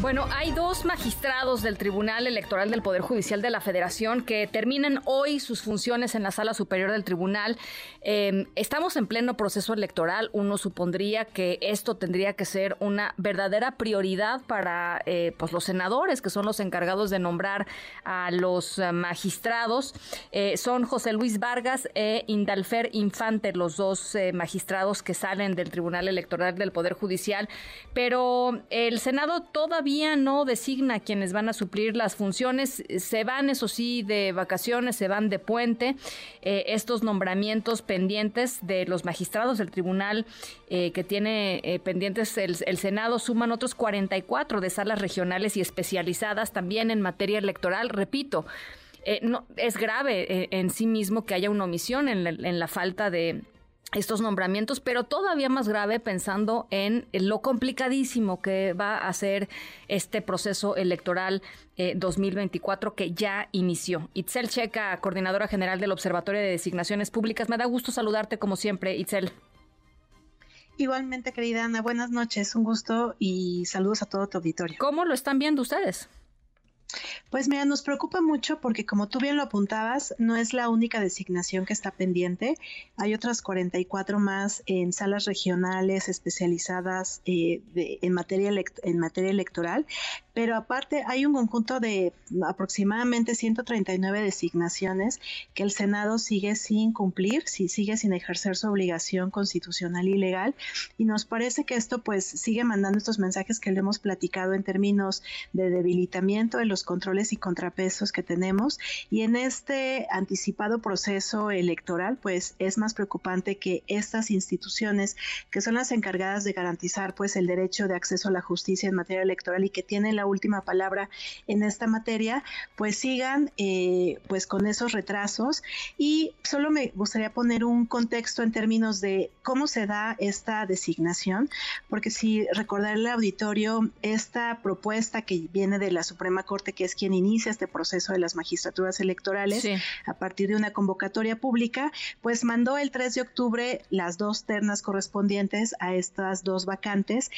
Bueno, hay dos magistrados del Tribunal Electoral del Poder Judicial de la Federación que terminan hoy sus funciones en la Sala Superior del Tribunal. Em, estamos en pleno proceso electoral. Uno supondría que esto tendría que ser una verdadera prioridad para eh, pues los senadores, que son los encargados de nombrar a los eh, magistrados. Eh, son José Luis Vargas e Indalfer Infante, los dos magistrados que salen del Tribunal Electoral del Poder Judicial. Pero el Senado todavía no designa quienes van a suplir las funciones. Se van, eso sí, de vacaciones, se van de puente. Eh, estos nombramientos pendientes de los magistrados del tribunal eh, que tiene eh, pendientes el, Senado suman otros 44 de salas regionales y especializadas también en materia electoral. Repito, no, es grave en sí mismo que haya una omisión en la falta de estos nombramientos, pero todavía más grave pensando en lo complicadísimo que va a ser este proceso electoral 2024 eh, que ya inició. Itzel Checa, coordinadora general del Observatorio de Designaciones Públicas, me da gusto saludarte como siempre, Itzel. Igualmente, querida Ana, buenas noches, un gusto y saludos a todo tu auditorio. ¿Cómo lo están viendo ustedes? Pues mira, nos preocupa mucho porque como tú bien lo apuntabas, no es la única designación que está pendiente. Hay otras 44 más en salas regionales especializadas eh, en, materia en materia electoral, pero aparte hay un conjunto de aproximadamente 139 designaciones que el Senado sigue sin cumplir, si sigue sin ejercer su obligación constitucional y legal y nos parece que esto pues sigue mandando estos mensajes que le hemos platicado en términos de debilitamiento de los controles y contrapesos que tenemos y en este anticipado proceso electoral pues es más preocupante que estas instituciones que son las encargadas de garantizar pues el derecho de acceso a la justicia en materia electoral y que tienen la última palabra en esta materia pues sigan eh, pues con esos retrasos. Y solo me gustaría poner un contexto en términos de cómo se da esta designación porque si recordar el auditorio esta propuesta que viene de la Suprema Corte que es quien inicia este proceso de las magistraturas electorales a partir de una convocatoria pública, pues mandó el 3 de octubre las dos ternas correspondientes a estas dos vacantes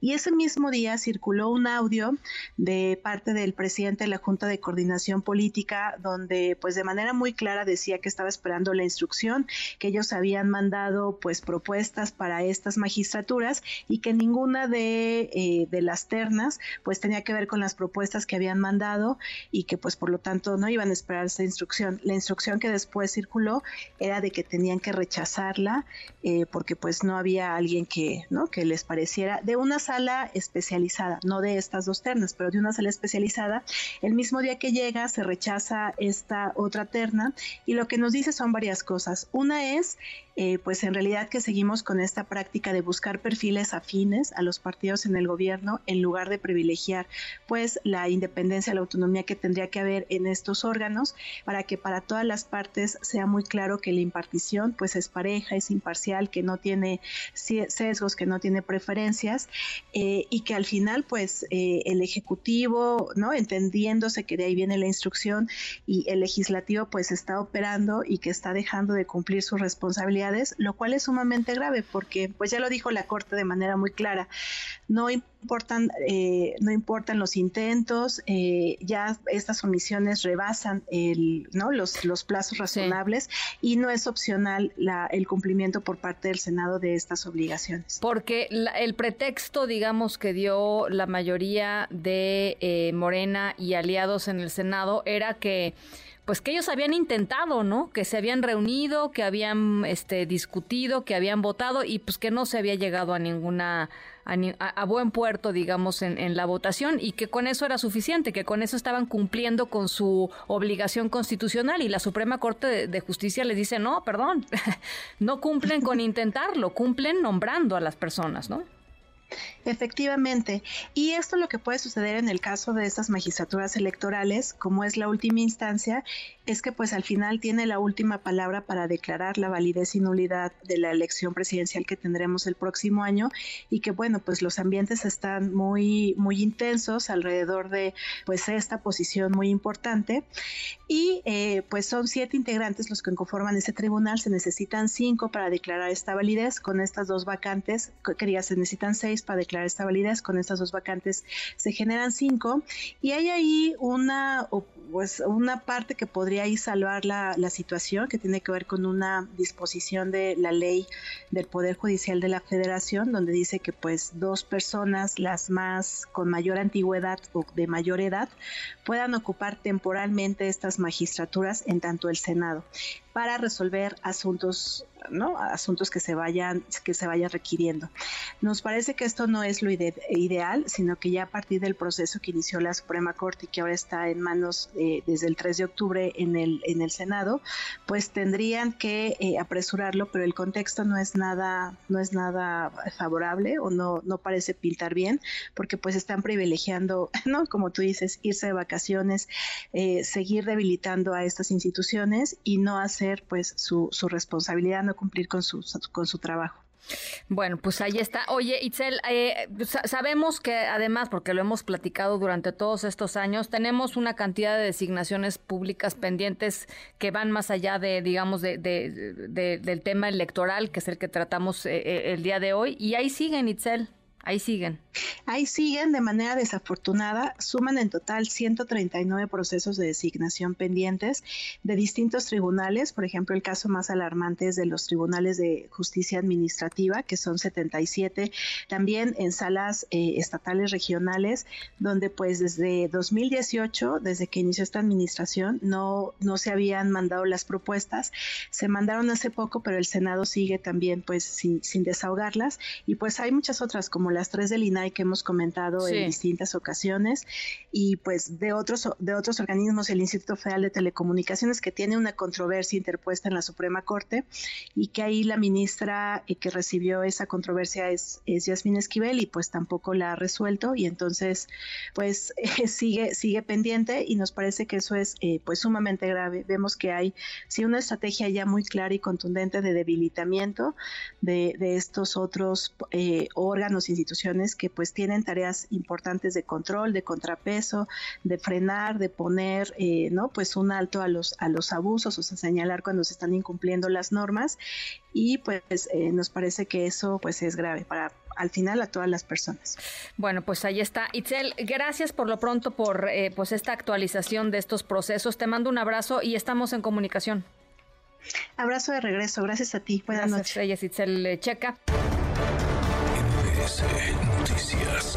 y ese mismo día circuló un audio de parte del presidente de la Junta de Coordinación Política, donde pues de manera muy clara decía que estaba esperando la instrucción, que ellos habían mandado pues propuestas para estas magistraturas y que ninguna de, eh, de las ternas pues tenía que ver con las propuestas que habían mandado y que pues por lo tanto no iban a esperar esa instrucción. La instrucción que después circuló era de que tenían que rechazarla eh, porque pues no había alguien que, ¿no? que les pareciera de unas sala especializada, no de estas dos ternas, pero de una sala especializada. El mismo día que llega se rechaza esta otra terna y lo que nos dice son varias cosas. Una es eh, pues en realidad que seguimos con esta práctica de buscar perfiles afines a los partidos en el gobierno en lugar de privilegiar pues la independencia, la autonomía que tendría que haber en estos órganos para que para todas las partes sea muy claro que la impartición pues es pareja, es imparcial, que no tiene sesgos, que no tiene preferencias eh, y que al final pues eh, el ejecutivo, ¿no? Entendiéndose que de ahí viene la instrucción y el legislativo pues está operando y que está dejando de cumplir sus responsabilidades lo cual es sumamente grave porque, pues ya lo dijo la Corte de manera muy clara, no importan, eh, no importan los intentos, eh, ya estas omisiones rebasan el, ¿no? los, los plazos razonables y no es opcional la, el cumplimiento por parte del Senado de estas obligaciones. Porque el pretexto, digamos, que dio la mayoría de eh, Morena y aliados en el Senado era que pues que ellos habían intentado, ¿no? Que se habían reunido, que habían este discutido, que habían votado y pues que no se había llegado a ninguna a, buen puerto, digamos, en, la votación y que con eso era suficiente, que con eso estaban cumpliendo con su obligación constitucional y la Suprema Corte de Justicia les dice, no, perdón, no cumplen con intentarlo, cumplen nombrando a las personas, ¿no? Efectivamente, y esto lo que puede suceder en el caso de estas magistraturas electorales, como es la última instancia, es que pues al final tiene la última palabra para declarar la validez y nulidad de la elección presidencial que tendremos el próximo año y que bueno, pues los ambientes están muy muy intensos alrededor de pues esta posición muy importante. Y eh, pues son siete integrantes los que conforman ese tribunal, se necesitan cinco para declarar esta validez, con estas dos vacantes, quería se necesitan seis para declarar esta validez, con estas dos vacantes se generan cinco. Y hay ahí una pues una parte que podría salvar la, la, situación, que tiene que ver con una disposición de la ley del Poder Judicial de la Federación, donde dice que pues dos personas, las más con mayor antigüedad o de mayor edad, puedan ocupar temporalmente estas magistraturas en tanto el Senado para resolver asuntos, ¿no? Asuntos que se vayan, que se vayan requiriendo. Nos parece que esto no es lo ideal, sino que ya a partir del proceso que inició la Suprema Corte y que ahora está en manos eh, desde el 3 de octubre en el, en el Senado, pues tendrían que eh, apresurarlo, pero el contexto no es nada, no es nada favorable o no, no parece pintar bien, porque pues están privilegiando, ¿no? Como tú dices, irse de vacaciones, eh, seguir debilitando a estas instituciones y no hacer pues su, su responsabilidad, no cumplir con su, con su trabajo. Bueno, pues ahí está. Oye, Itzel, eh, sabemos que además, porque lo hemos platicado durante todos estos años, tenemos una cantidad de designaciones públicas pendientes que van más allá de, digamos, de, del tema electoral, que es el que tratamos eh, eh, el día de hoy, y ahí siguen, Itzel. Ahí siguen. Ahí siguen de manera desafortunada, suman en total 139 procesos de designación pendientes de distintos tribunales, por ejemplo, el caso más alarmante es de los tribunales de justicia administrativa, que son 77, también en salas eh, estatales regionales, donde pues desde 2018, desde que inició esta administración, no, no se habían mandado las propuestas, se mandaron hace poco, pero el Senado sigue también pues sin, sin desahogarlas, y pues hay muchas otras como las tres del INAI que hemos comentado en distintas ocasiones y pues de otros de otros organismos el Instituto Federal de Telecomunicaciones que tiene una controversia interpuesta en la Suprema Corte y que ahí la ministra eh, que recibió esa controversia es, es Yasmín Esquivel y pues tampoco la ha resuelto y entonces pues sigue sigue pendiente y nos parece que eso es eh, pues sumamente grave. Vemos que hay sí una estrategia ya muy clara y contundente de debilitamiento de, de estos otros eh, órganos instituciones que pues tienen tareas importantes de control, de contrapeso, de frenar, de poner, eh, ¿no? Pues un alto a los, a los abusos, o sea, señalar cuando se están incumpliendo las normas y pues eh, nos parece que eso pues es grave para al final a todas las personas. Bueno, pues ahí está. Itzel, gracias por lo pronto por eh, pues esta actualización de estos procesos. Te mando un abrazo y estamos en comunicación. Abrazo de regreso, gracias a ti. Buenas gracias, noches. Ella es Itzel Checa. Noticias.